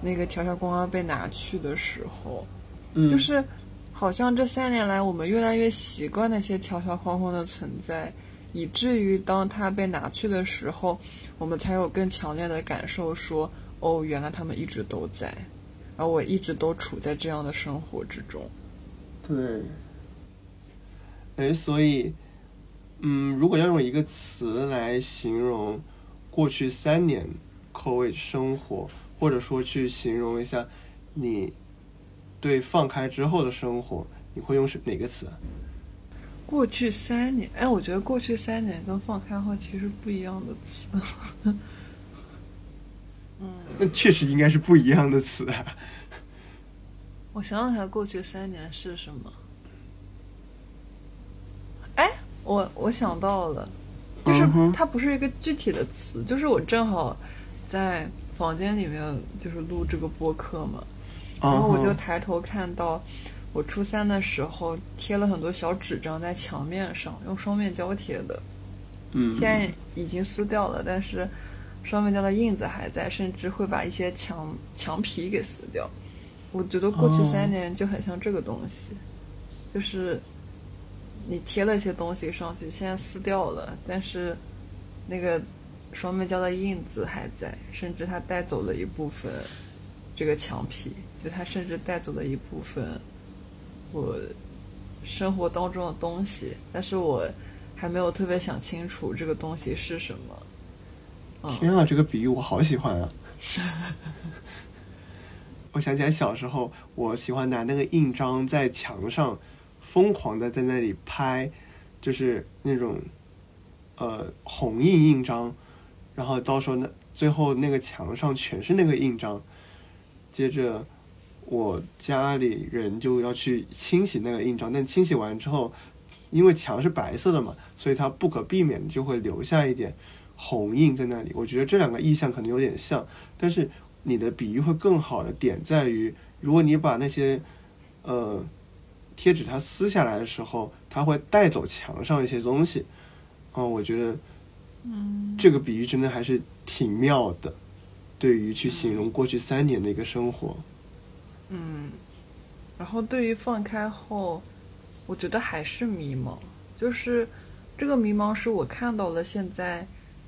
那个条条框框被拿去的时候，嗯，就是。好像这三年来，我们越来越习惯那些条条框框的存在，以至于当它被拿去的时候，我们才有更强烈的感受，说：“哦，原来他们一直都在，而我一直都处在这样的生活之中。”对。哎，所以，嗯，如果要用一个词来形容过去三年 COVID 生活，或者说去形容一下你。对放开之后的生活，你会用是哪个词？过去三年，哎，我觉得过去三年跟放开后其实不一样的词。嗯，那确实应该是不一样的词。我想想看，过去三年是什么？哎，我我想到了，就是它不是一个具体的词，就是我正好在房间里面就是录这个播客嘛。然后我就抬头看到，我初三的时候贴了很多小纸张在墙面上，用双面胶贴的。嗯。现在已经撕掉了，但是双面胶的印子还在，甚至会把一些墙墙皮给撕掉。我觉得过去三年就很像这个东西，就是你贴了一些东西上去，现在撕掉了，但是那个双面胶的印子还在，甚至它带走了一部分这个墙皮。就他甚至带走了一部分我生活当中的东西，但是我还没有特别想清楚这个东西是什么。天啊，这个比喻我好喜欢啊！我想起来小时候，我喜欢拿那个印章在墙上疯狂的在那里拍，就是那种呃红印印章，然后到时候那最后那个墙上全是那个印章，接着我家里人就要去清洗那个印章，但清洗完之后，因为墙是白色的嘛，所以它不可避免就会留下一点。红印在那里，我觉得这两个意象可能有点像，但是你的比喻会更好的点在于，如果你把那些呃贴纸它撕下来的时候，它会带走墙上一些东西。哦，我觉得，嗯，这个比喻真的还是挺妙的，对于去形容过去三年的一个生活。嗯，然后对于放开后，我觉得还是迷茫，就是这个迷茫是我看到了现在。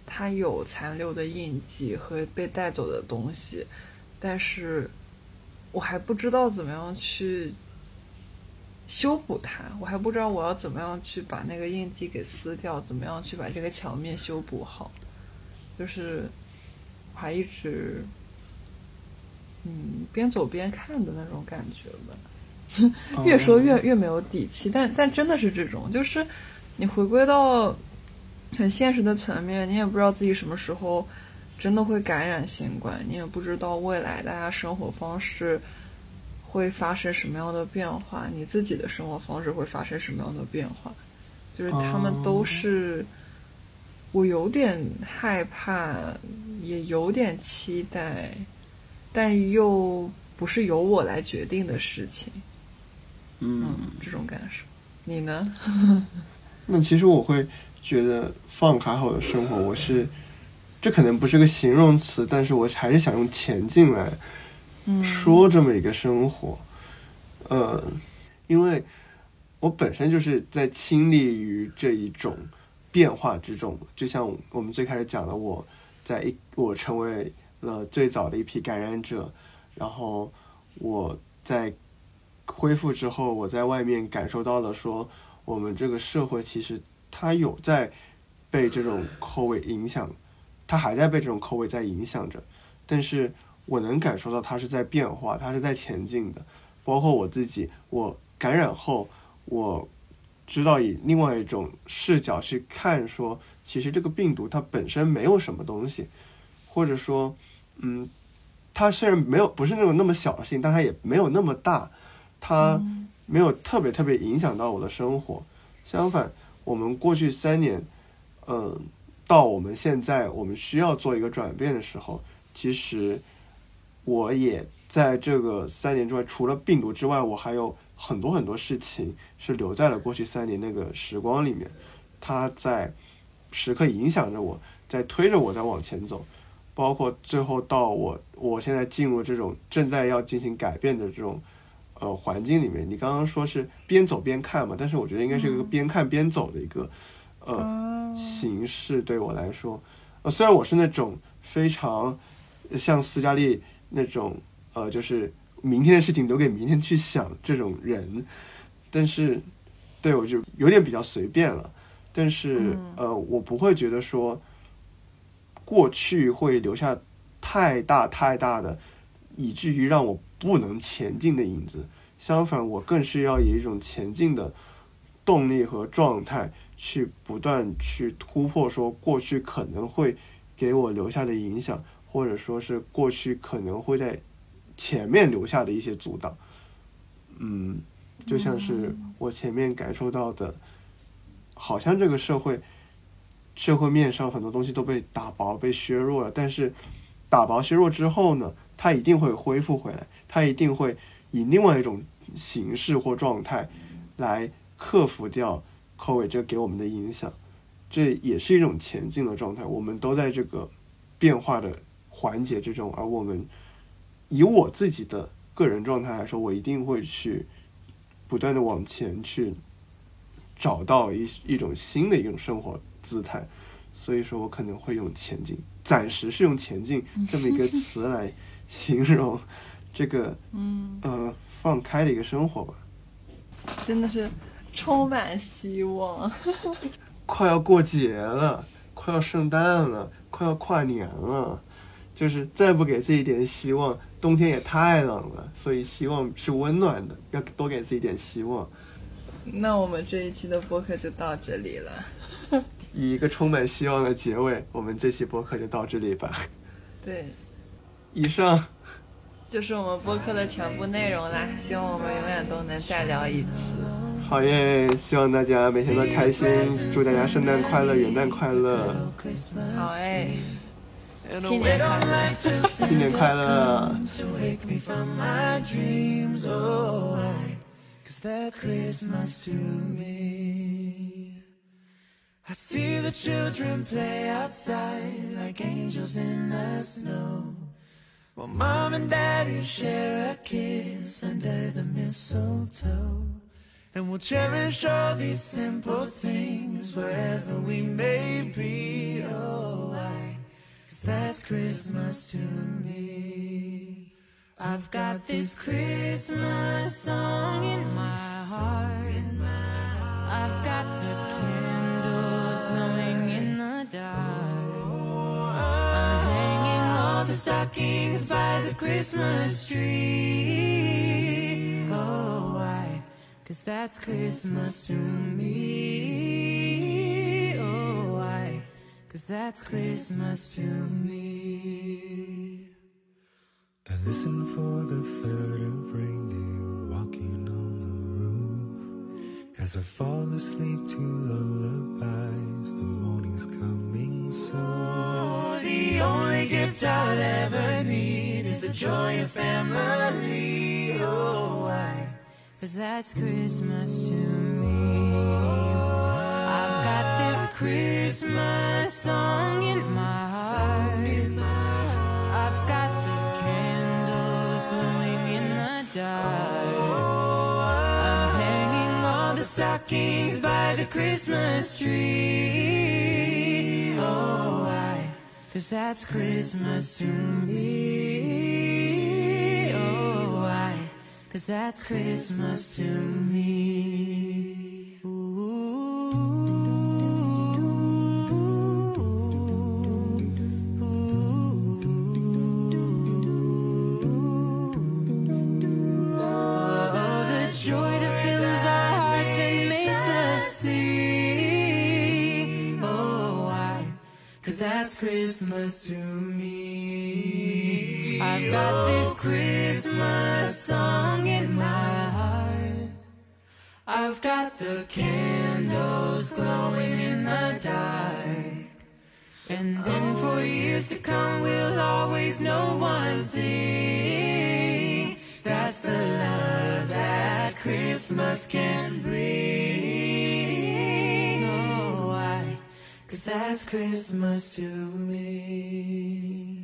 它有残留的印记和被带走的东西，但是我还不知道怎么样去修补它，我还不知道我要怎么样去把那个印记给撕掉，怎么样去把这个墙面修补好，就是我还一直嗯边走边看的那种感觉吧，越说越越没有底气，但但真的是这种，就是你回归到。很现实的层面，你也不知道自己什么时候真的会感染新冠，你也不知道未来大家生活方式会发生什么样的变化，你自己的生活方式会发生什么样的变化，就是他们都是我有点害怕，也有点期待，但又不是由我来决定的事情。嗯，这种感受，你呢？那其实我会。觉得放卡好的生活，我是，这可能不是个形容词，但是我还是想用前进来说这么一个生活，呃，因为我本身就是在亲历于这一种变化之中，就像我们最开始讲的，我在一我成为了最早的一批感染者，然后我在恢复之后，我在外面感受到了说，我们这个社会其实。它有在被这种口味影响，它还在被这种口味在影响着，但是我能感受到它是在变化，它是在前进的。包括我自己，我感染后，我知道以另外一种视角去看，说其实这个病毒它本身没有什么东西，或者说，嗯，它虽然没有不是那种那么小性，但它也没有那么大，它没有特别特别影响到我的生活，相反。我们过去三年，嗯，到我们现在，我们需要做一个转变的时候，其实我也在这个三年之外，除了病毒之外，我还有很多很多事情是留在了过去三年那个时光里面，它在时刻影响着我，在推着我在往前走，包括最后到我我现在进入这种正在要进行改变的这种。呃，环境里面，你刚刚说是边走边看嘛？但是我觉得应该是一个边看边走的一个呃形式。对我来说，呃，虽然我是那种非常像斯嘉丽那种呃，就是明天的事情留给明天去想这种人，但是对我就有点比较随便了。但是呃，我不会觉得说过去会留下太大太大的，以至于让我。不能前进的影子，相反，我更是要以一种前进的动力和状态，去不断去突破，说过去可能会给我留下的影响，或者说是过去可能会在前面留下的一些阻挡。嗯，就像是我前面感受到的，好像这个社会社会面上很多东西都被打薄、被削弱了，但是打薄削弱之后呢？它一定会恢复回来，它一定会以另外一种形式或状态来克服掉 COVID 这给我们的影响，这也是一种前进的状态。我们都在这个变化的环节之中，而我们以我自己的个人状态来说，我一定会去不断的往前去找到一一种新的一种生活姿态。所以说我可能会用前进，暂时是用前进这么一个词来。形容这个，嗯呃，放开的一个生活吧，真的是充满希望。快要过节了，快要圣诞了，快要跨年了，就是再不给自己一点希望，冬天也太冷了，所以希望是温暖的，要多给自己点希望。那我们这一期的播客就到这里了。以一个充满希望的结尾，我们这期播客就到这里吧。对，以上就是我们播客的全部内容啦。希望我们永远都能再聊一次。好耶！希望大家每天都开心，祝大家圣诞快乐、元旦快乐。好哎，新年快乐！新年快乐！Cause that's Christmas to me. I see the children play outside like angels in the snow. While mom and daddy share a kiss under the mistletoe. And we'll cherish all these simple things wherever we may be. Oh, why? Cause that's Christmas to me. I've got this Christmas song in my heart. I've got the the. I'm hanging all the stockings by the Christmas tree. Oh, why? Cause that's Christmas to me. Oh, why? Cause that's Christmas to me. I listen for the third of reindeer walking. As I fall asleep to lullabies, the morning's coming soon. The only gift I'll ever need is the joy of family. Oh, why? Cause that's Christmas to me. I've got this Christmas song in my stockings by the Christmas tree. Oh, why? Cause that's Christmas to me. Oh, why? Cause that's Christmas to me. That's Christmas to me. I've got this Christmas song in my heart. I've got the candles glowing in the dark. And then for years to come, we'll always know one thing. That's the love that Christmas can bring. That's Christmas to me.